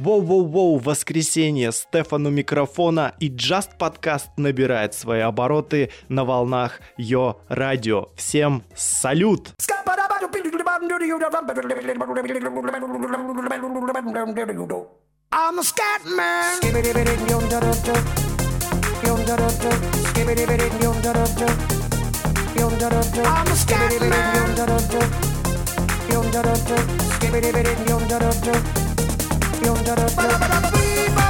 Воу-воу-воу, воскресенье, Стефану микрофона и Just подкаст набирает свои обороты на волнах Йо Радио. Всем салют! I'm a scat man. I'm a scat man. campeón, yo no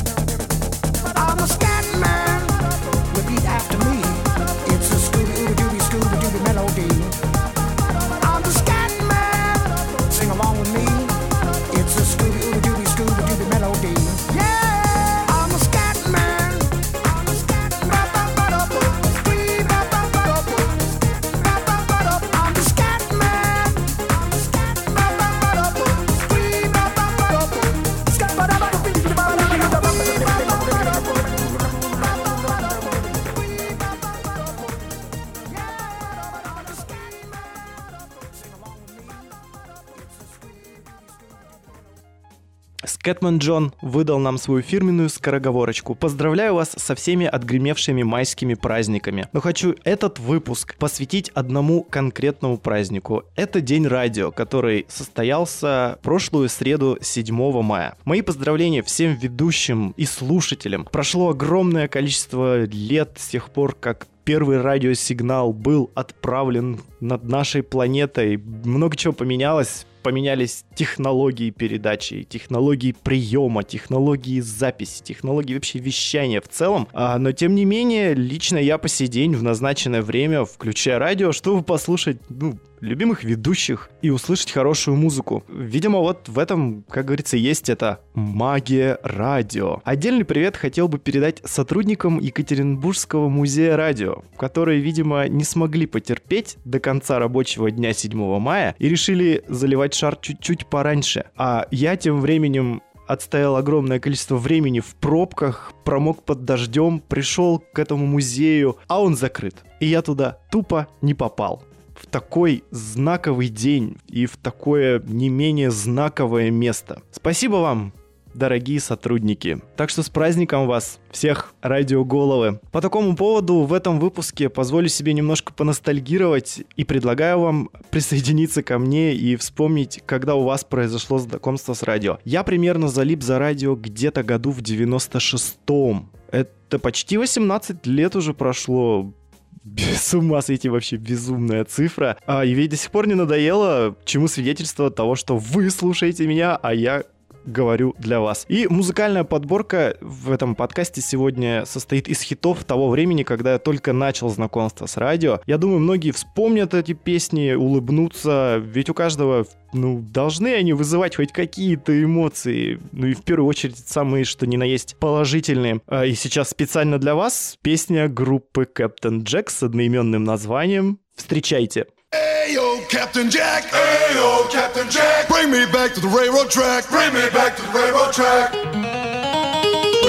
Кэтмен Джон выдал нам свою фирменную скороговорочку. Поздравляю вас со всеми отгремевшими майскими праздниками. Но хочу этот выпуск посвятить одному конкретному празднику. Это День радио, который состоялся прошлую среду 7 мая. Мои поздравления всем ведущим и слушателям. Прошло огромное количество лет с тех пор, как первый радиосигнал был отправлен над нашей планетой. Много чего поменялось поменялись технологии передачи, технологии приема, технологии записи, технологии вообще вещания в целом. А, но тем не менее, лично я по сей день в назначенное время, включая радио, чтобы послушать ну, любимых ведущих и услышать хорошую музыку. Видимо, вот в этом, как говорится, есть это магия радио. Отдельный привет хотел бы передать сотрудникам Екатеринбургского музея радио, которые, видимо, не смогли потерпеть до конца рабочего дня 7 мая и решили заливать шар чуть-чуть пораньше. А я тем временем отстоял огромное количество времени в пробках, промок под дождем, пришел к этому музею, а он закрыт. И я туда тупо не попал. Такой знаковый день и в такое не менее знаковое место. Спасибо вам, дорогие сотрудники. Так что с праздником вас, всех радиоголовы. По такому поводу в этом выпуске позволю себе немножко поностальгировать и предлагаю вам присоединиться ко мне и вспомнить, когда у вас произошло знакомство с радио. Я примерно залип за радио где-то году в 96-м. Это почти 18 лет уже прошло. С ума сойти вообще безумная цифра. А, и ведь до сих пор не надоело, чему свидетельство того, что вы слушаете меня, а я говорю для вас. И музыкальная подборка в этом подкасте сегодня состоит из хитов того времени, когда я только начал знакомство с радио. Я думаю, многие вспомнят эти песни, улыбнутся, ведь у каждого ну, должны они вызывать хоть какие-то эмоции. Ну и в первую очередь самые, что ни на есть, положительные. А, и сейчас специально для вас песня группы Captain Jack с одноименным названием. Встречайте. Ayo, Captain Jack. Hey, Ayo, Captain Jack. Bring me back to the railroad track. Bring me back to the railroad track.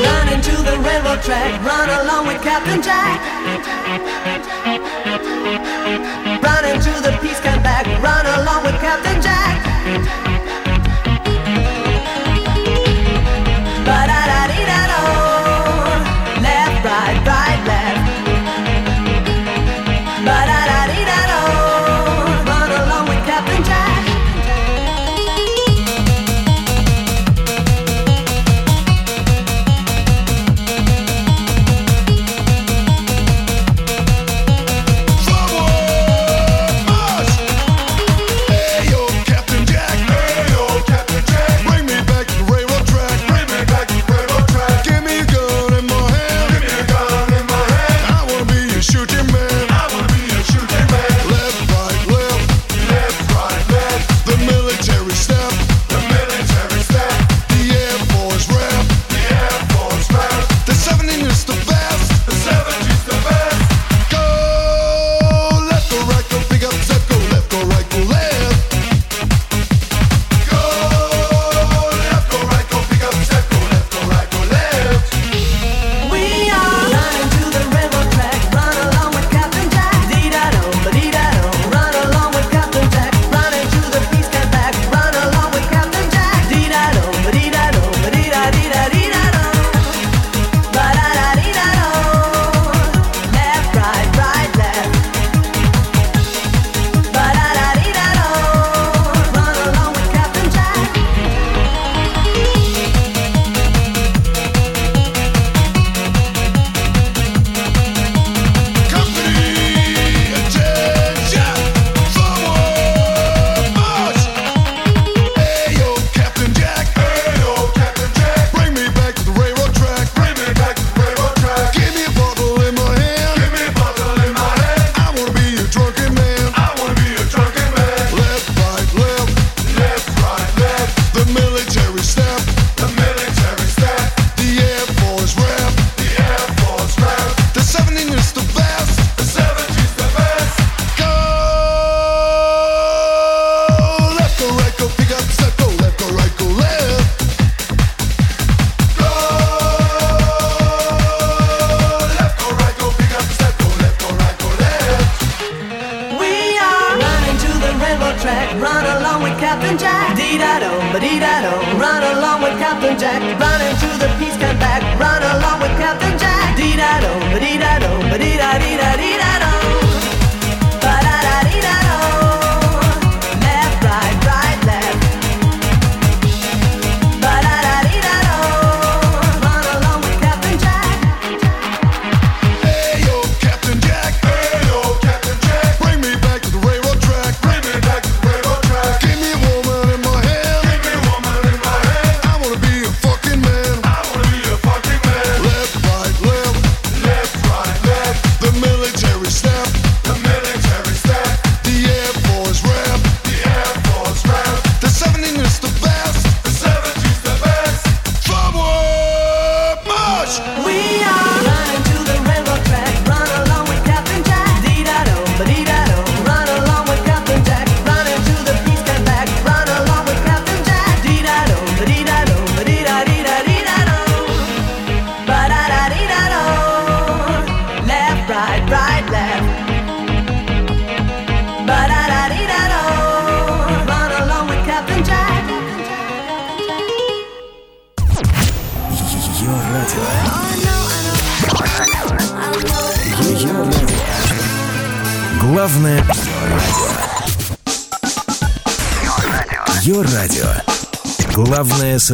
Run into the railroad track. Run along with Captain Jack. Run into the peace come back. Run along with Captain Jack.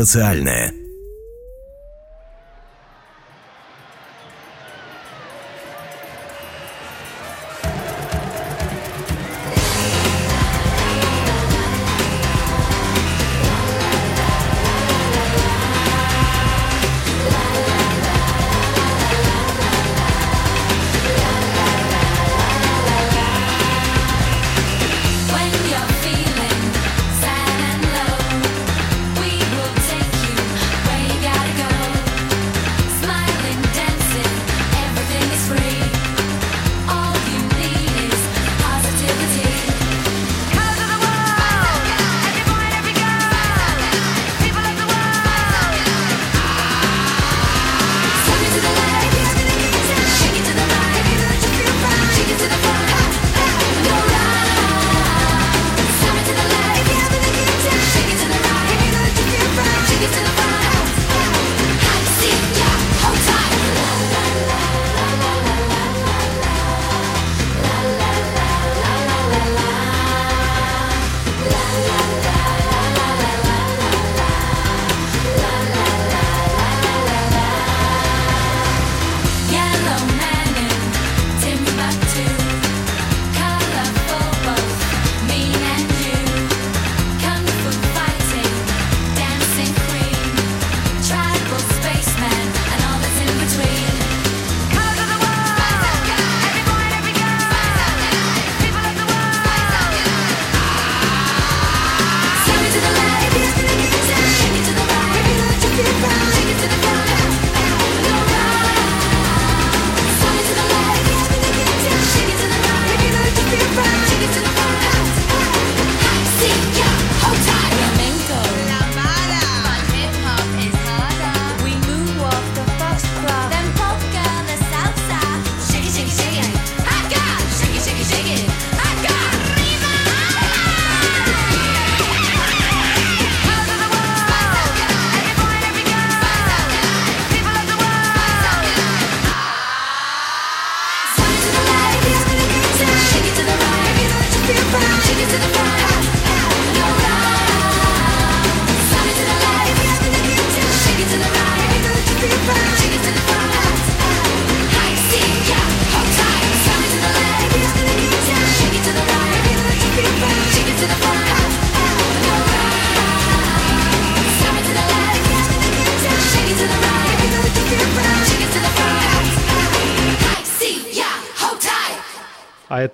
Социальное.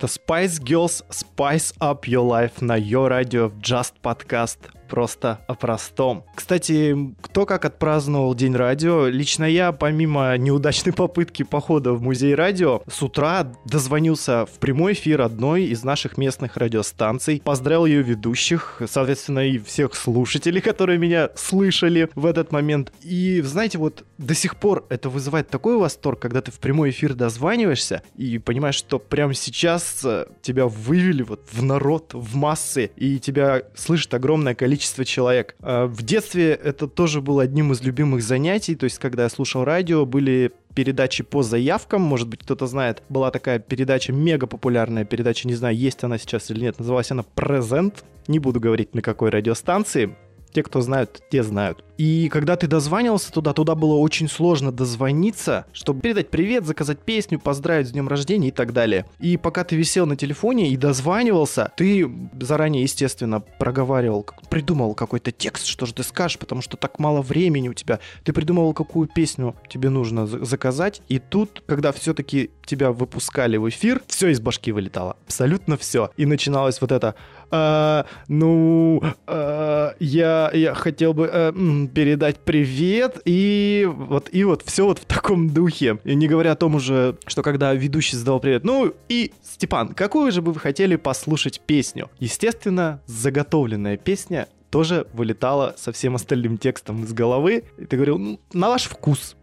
это Spice Girls Spice Up Your Life на Your Radio в Just Podcast. Просто о простом. Кстати, кто как отпраздновал День радио, лично я, помимо неудачной попытки похода в музей радио, с утра дозвонился в прямой эфир одной из наших местных радиостанций, поздравил ее ведущих, соответственно, и всех слушателей, которые меня слышали в этот момент. И, знаете, вот до сих пор это вызывает такой восторг, когда ты в прямой эфир дозваниваешься и понимаешь, что прямо сейчас э, тебя вывели вот в народ, в массы, и тебя слышит огромное количество человек. Э, В детстве это тоже было одним из любимых занятий, то есть когда я слушал радио, были передачи по заявкам, может быть, кто-то знает, была такая передача, мега популярная передача, не знаю, есть она сейчас или нет, называлась она «Презент», не буду говорить на какой радиостанции, те, кто знают, те знают. И когда ты дозванивался туда, туда было очень сложно дозвониться, чтобы передать привет, заказать песню, поздравить с днем рождения и так далее. И пока ты висел на телефоне и дозванивался, ты заранее, естественно, проговаривал, придумывал какой-то текст, что же ты скажешь, потому что так мало времени у тебя. Ты придумывал, какую песню тебе нужно за- заказать. И тут, когда все-таки тебя выпускали в эфир, все из башки вылетало. Абсолютно все. И начиналось вот это «А, ну, а, я, я хотел бы м, передать привет, и вот, и вот все вот в таком духе. И не говоря о том уже, что когда ведущий задал привет, ну и, Степан, какую же бы вы хотели послушать песню? Естественно, заготовленная песня тоже вылетала со всем остальным текстом из головы. И ты говорил, ну, на ваш вкус.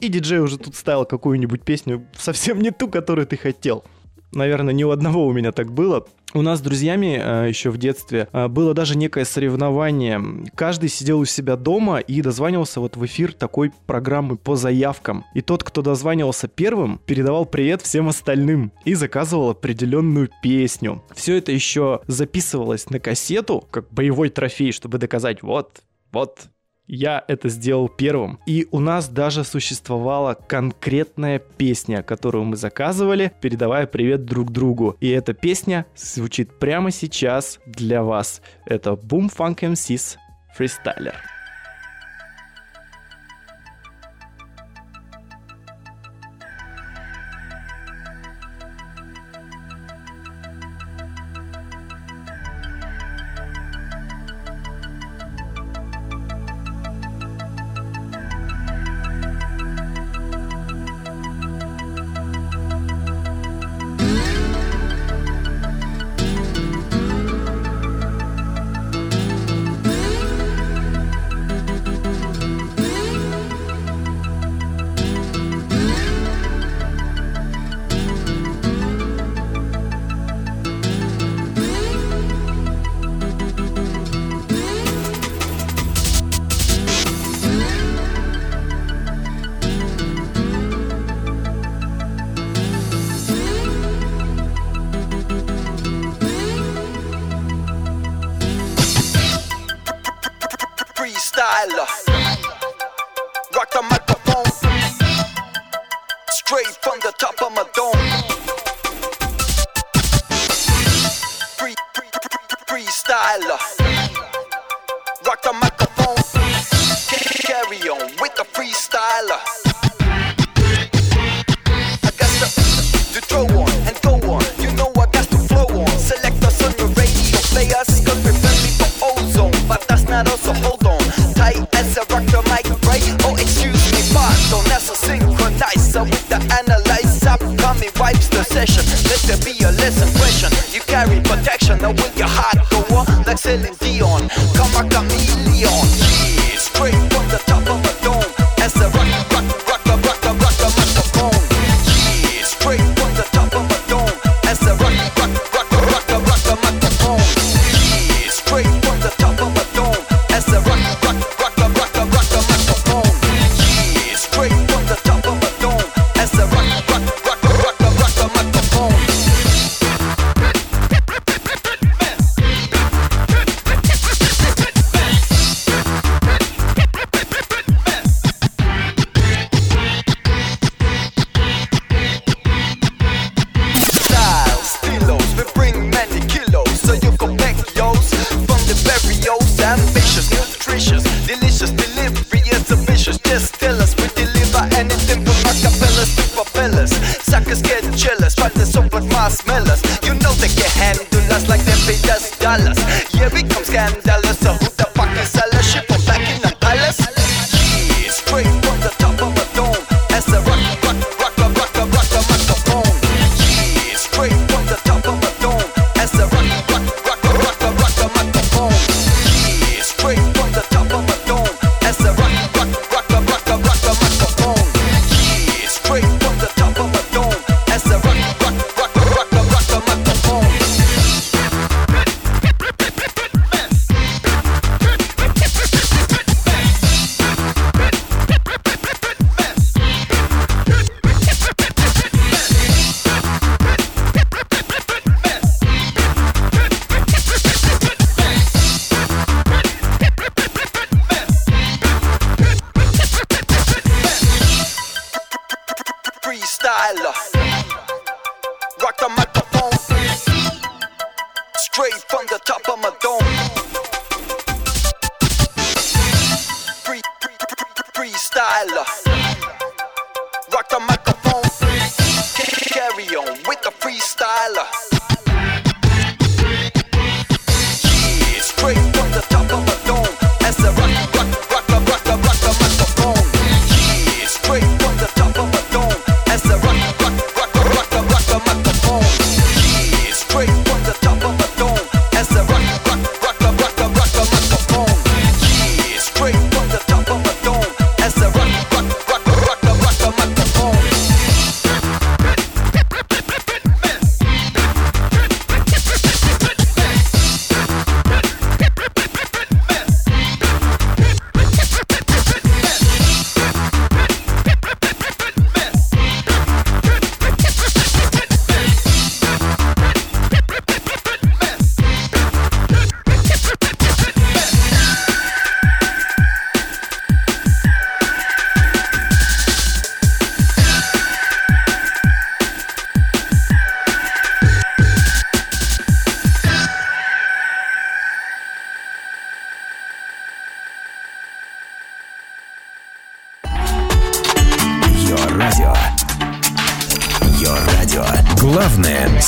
И диджей уже тут ставил какую-нибудь песню, совсем не ту, которую ты хотел наверное, ни у одного у меня так было. У нас с друзьями э, еще в детстве э, было даже некое соревнование. Каждый сидел у себя дома и дозванивался вот в эфир такой программы по заявкам. И тот, кто дозванивался первым, передавал привет всем остальным и заказывал определенную песню. Все это еще записывалось на кассету, как боевой трофей, чтобы доказать, вот, вот, я это сделал первым. И у нас даже существовала конкретная песня, которую мы заказывали, передавая привет друг другу. И эта песня звучит прямо сейчас для вас. Это Boom Funk MC's Freestyler. tell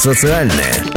Социальное.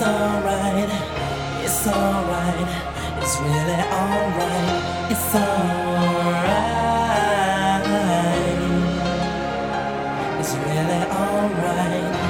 It's alright, it's alright, it's really alright, it's alright, it's really alright.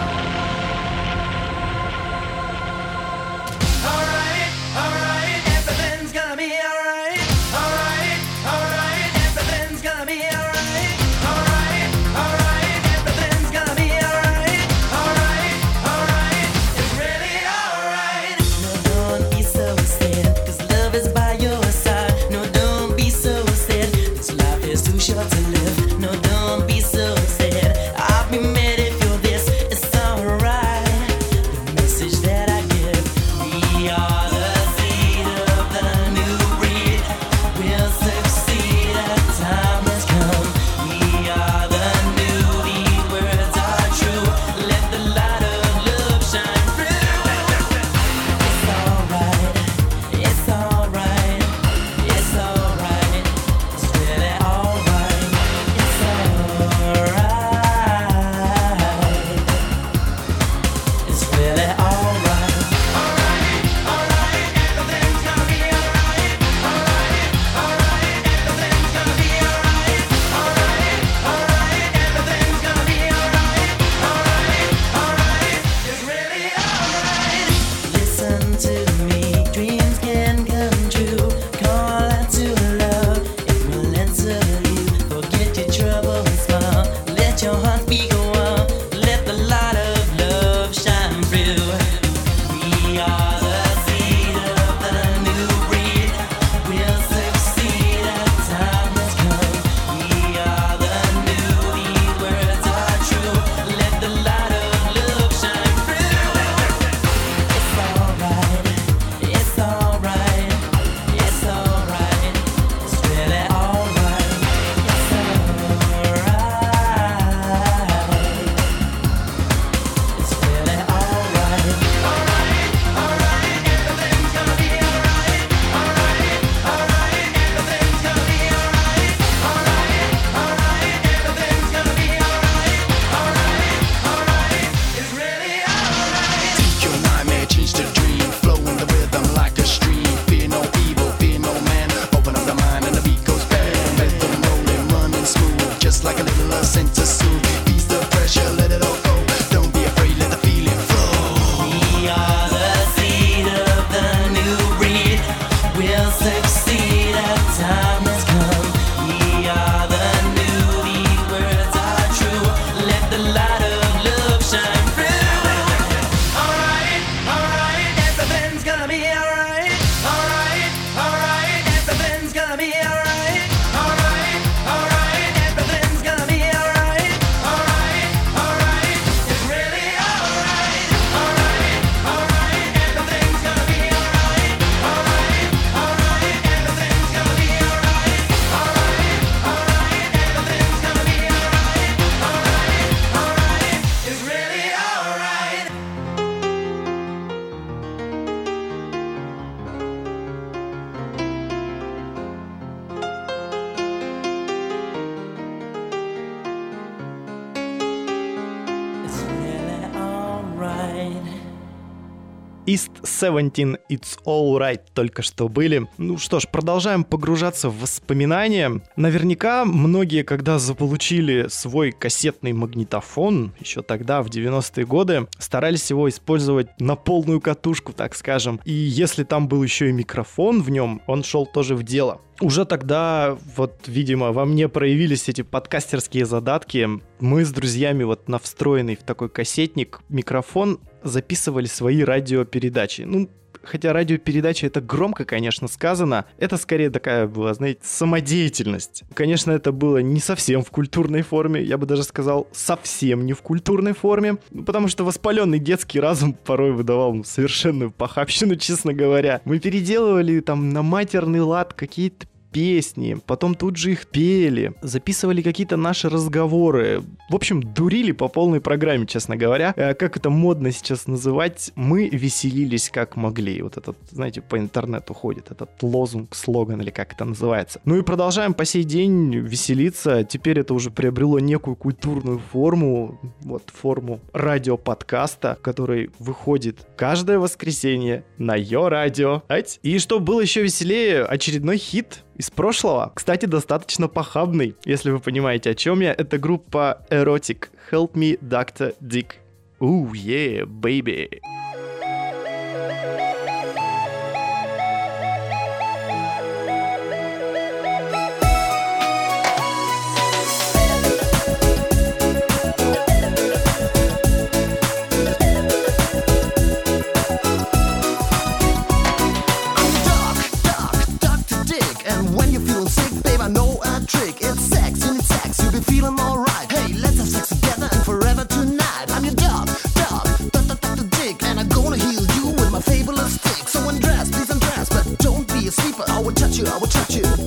17 It's Alright только что были. Ну что ж, продолжаем погружаться в воспоминания. Наверняка многие, когда заполучили свой кассетный магнитофон, еще тогда, в 90-е годы, старались его использовать на полную катушку, так скажем. И если там был еще и микрофон в нем, он шел тоже в дело. Уже тогда, вот, видимо, во мне проявились эти подкастерские задатки. Мы с друзьями вот на встроенный в такой кассетник микрофон записывали свои радиопередачи. Ну, хотя радиопередача это громко, конечно, сказано, это скорее такая была, знаете, самодеятельность. Конечно, это было не совсем в культурной форме, я бы даже сказал, совсем не в культурной форме, потому что воспаленный детский разум порой выдавал ну, совершенную похабщину, честно говоря. Мы переделывали там на матерный лад какие-то песни, потом тут же их пели, записывали какие-то наши разговоры. В общем, дурили по полной программе, честно говоря. Э, Как это модно сейчас называть, мы веселились как могли. Вот этот, знаете, по интернету ходит этот лозунг, слоган или как это называется. Ну и продолжаем по сей день веселиться. Теперь это уже приобрело некую культурную форму, вот форму радиоподкаста, который выходит каждое воскресенье на Йо Радио. И что было еще веселее, очередной хит из прошлого. Кстати, достаточно похабный, если вы понимаете, о чем я. Это группа Erotic. Help me, Dr. Dick. Ooh, yeah, baby. I will touch you,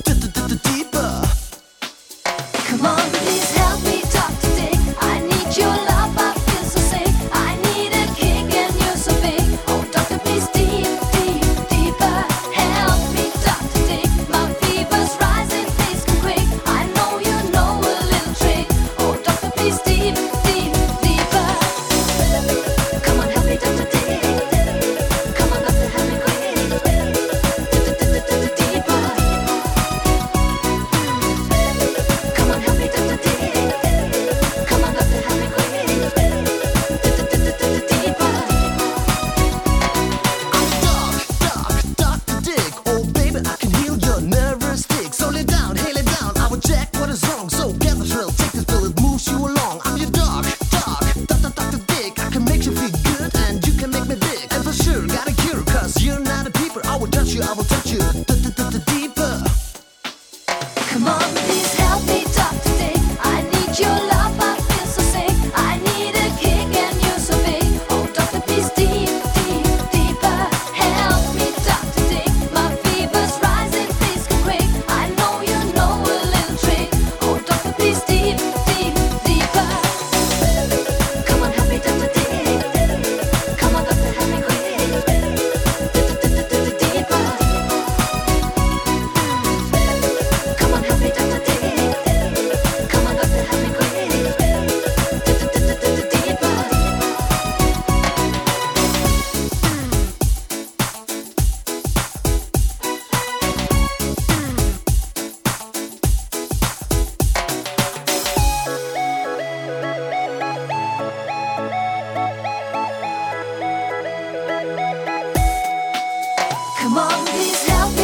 On, please help me,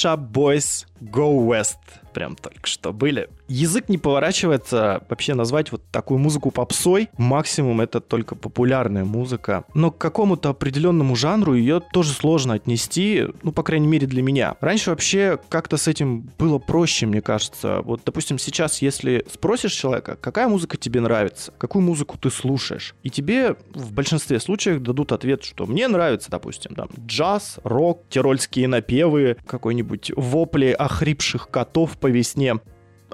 Shop Boys Go West. Прям только что были. Язык не поворачивается вообще назвать вот такую музыку попсой. Максимум это только популярная музыка. Но к какому-то определенному жанру ее тоже сложно отнести, ну, по крайней мере, для меня. Раньше вообще как-то с этим было проще, мне кажется. Вот, допустим, сейчас, если спросишь человека, какая музыка тебе нравится, какую музыку ты слушаешь, и тебе в большинстве случаев дадут ответ, что мне нравится, допустим, там, джаз, рок, тирольские напевы, какой-нибудь вопли охрипших котов по весне.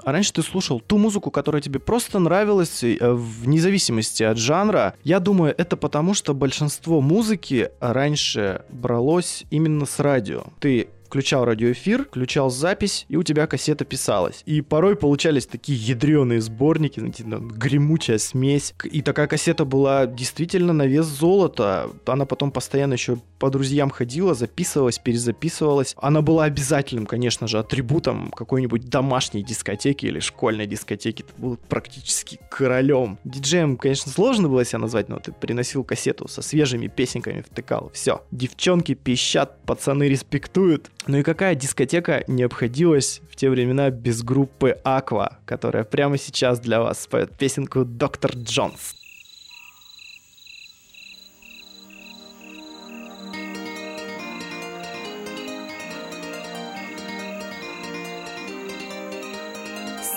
А раньше ты слушал ту музыку, которая тебе просто нравилась, э, вне зависимости от жанра. Я думаю, это потому, что большинство музыки раньше бралось именно с радио. Ты включал радиоэфир, включал запись, и у тебя кассета писалась. И порой получались такие ядреные сборники, гремучая смесь. И такая кассета была действительно на вес золота. Она потом постоянно еще по друзьям ходила, записывалась, перезаписывалась. Она была обязательным, конечно же, атрибутом какой-нибудь домашней дискотеки или школьной дискотеки. Ты был практически королем. Диджеем, конечно, сложно было себя назвать, но ты приносил кассету со свежими песенками, втыкал. Все. Девчонки пищат, пацаны респектуют. Ну и какая дискотека не обходилась в те времена без группы Aqua, которая прямо сейчас для вас споет песенку «Доктор Джонс».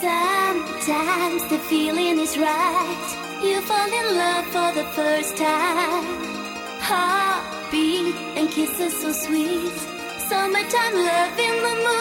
Sometimes the feeling is right. You fall in love for the first time. Heartbeat and kisses so sweet. Summertime love in the moonlight.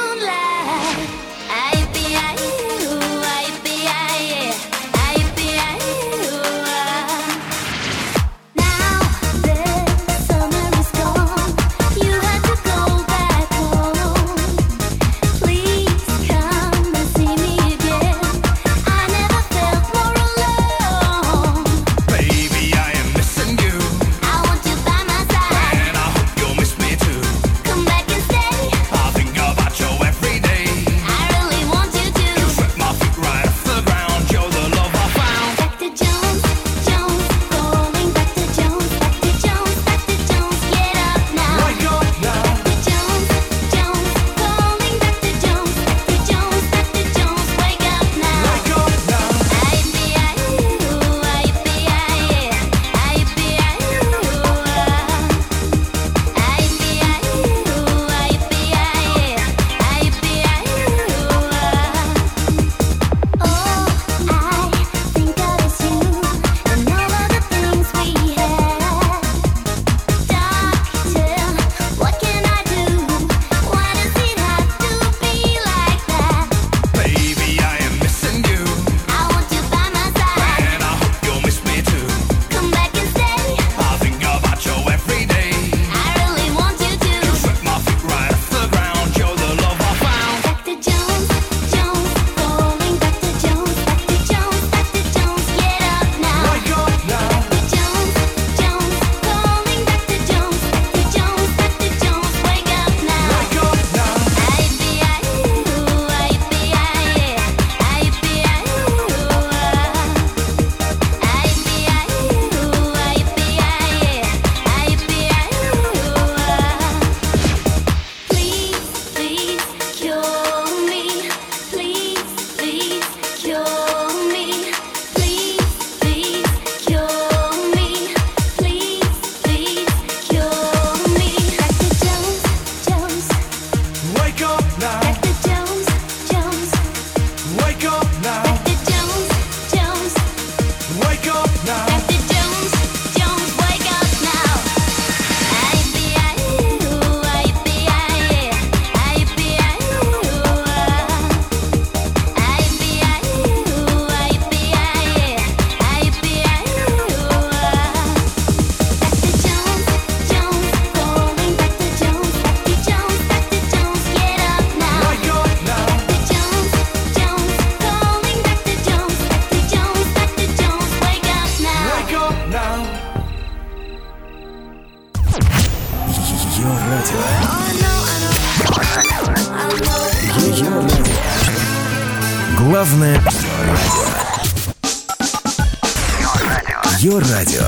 Ее радио.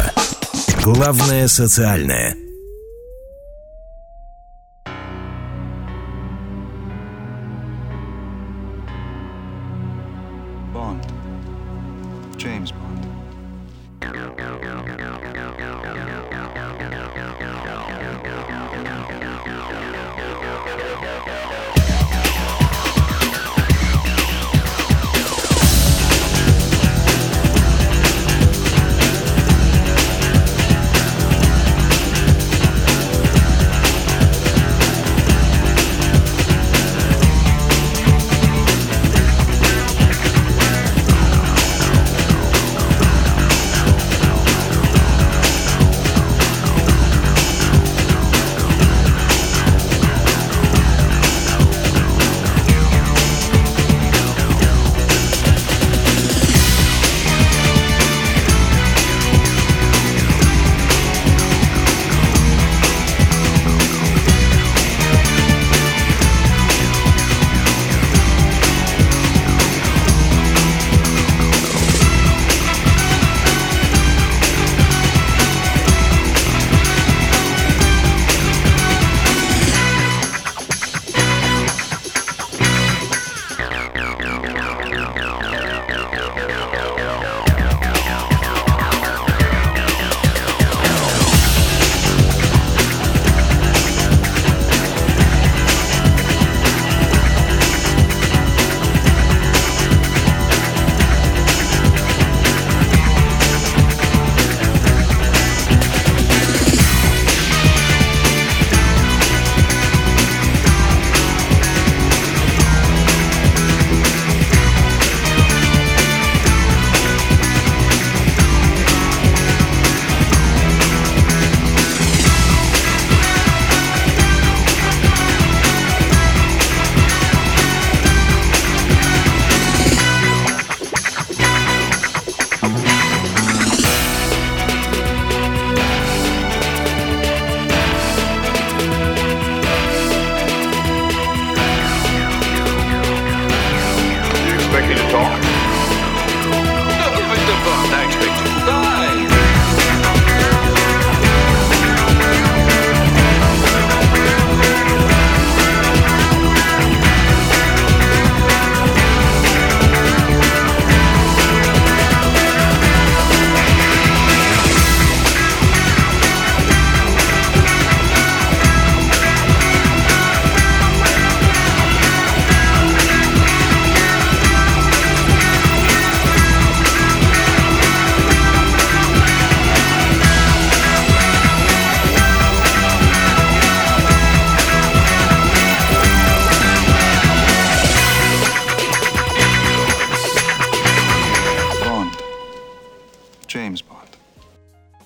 Главное социальное.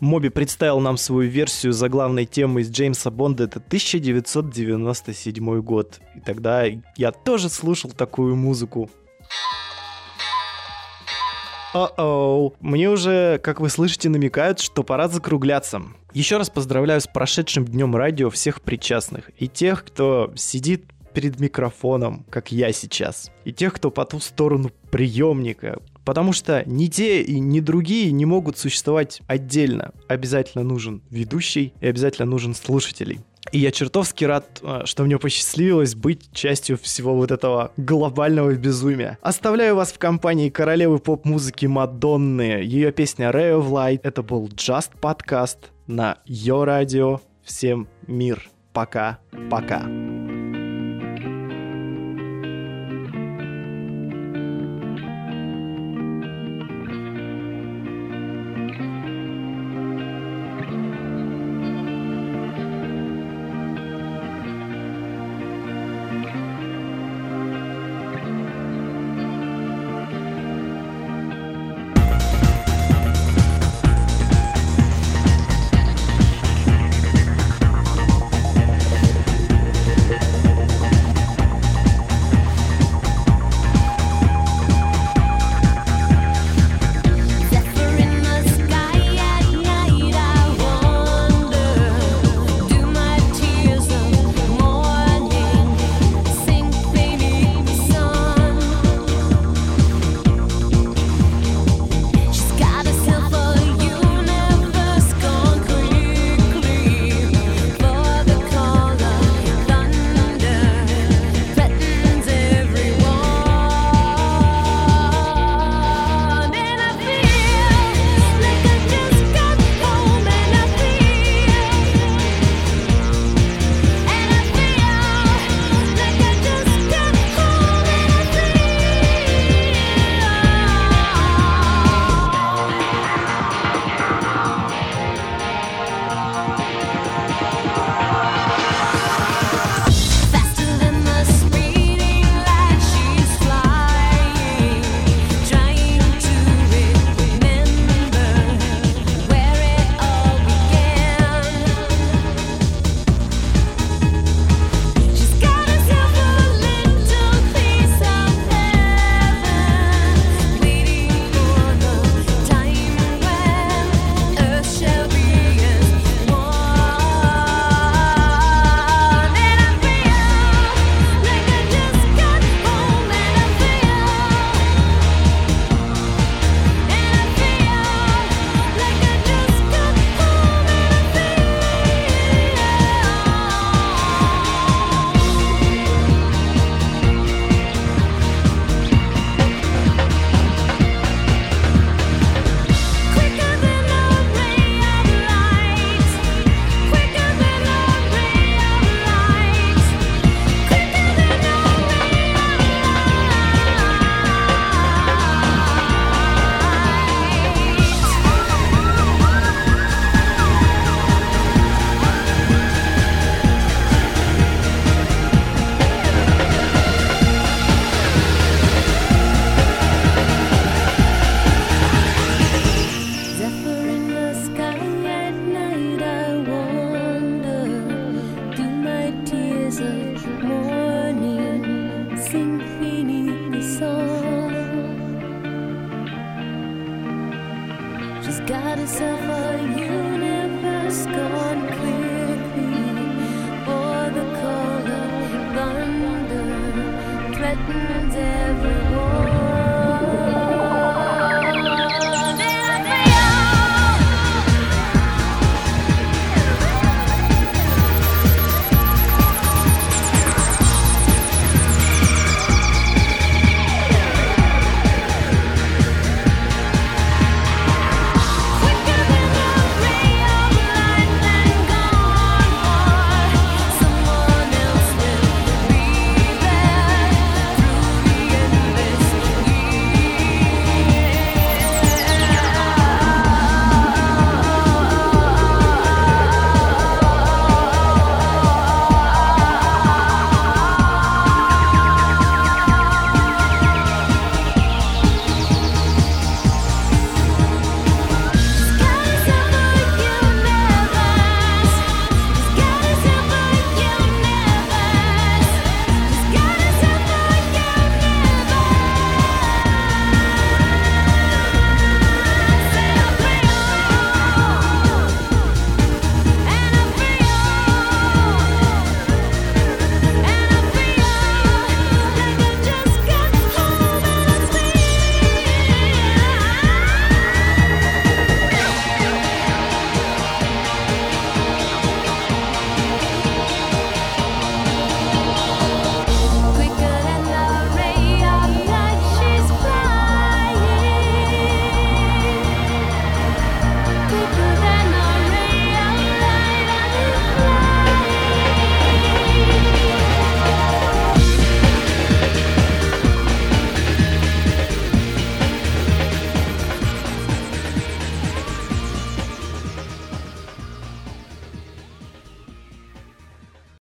Моби представил нам свою версию заглавной темы из Джеймса Бонда. Это 1997 год. И тогда я тоже слушал такую музыку. О-оу. Мне уже, как вы слышите, намекают, что пора закругляться. Еще раз поздравляю с прошедшим днем радио всех причастных. И тех, кто сидит перед микрофоном, как я сейчас. И тех, кто по ту сторону приемника. Потому что ни те и ни другие не могут существовать отдельно. Обязательно нужен ведущий и обязательно нужен слушателей. И я чертовски рад, э, что мне посчастливилось быть частью всего вот этого глобального безумия. Оставляю вас в компании королевы поп-музыки Мадонны. Ее песня Ray of Light. Это был Just Podcast на Йо Радио. Всем мир. Пока-пока.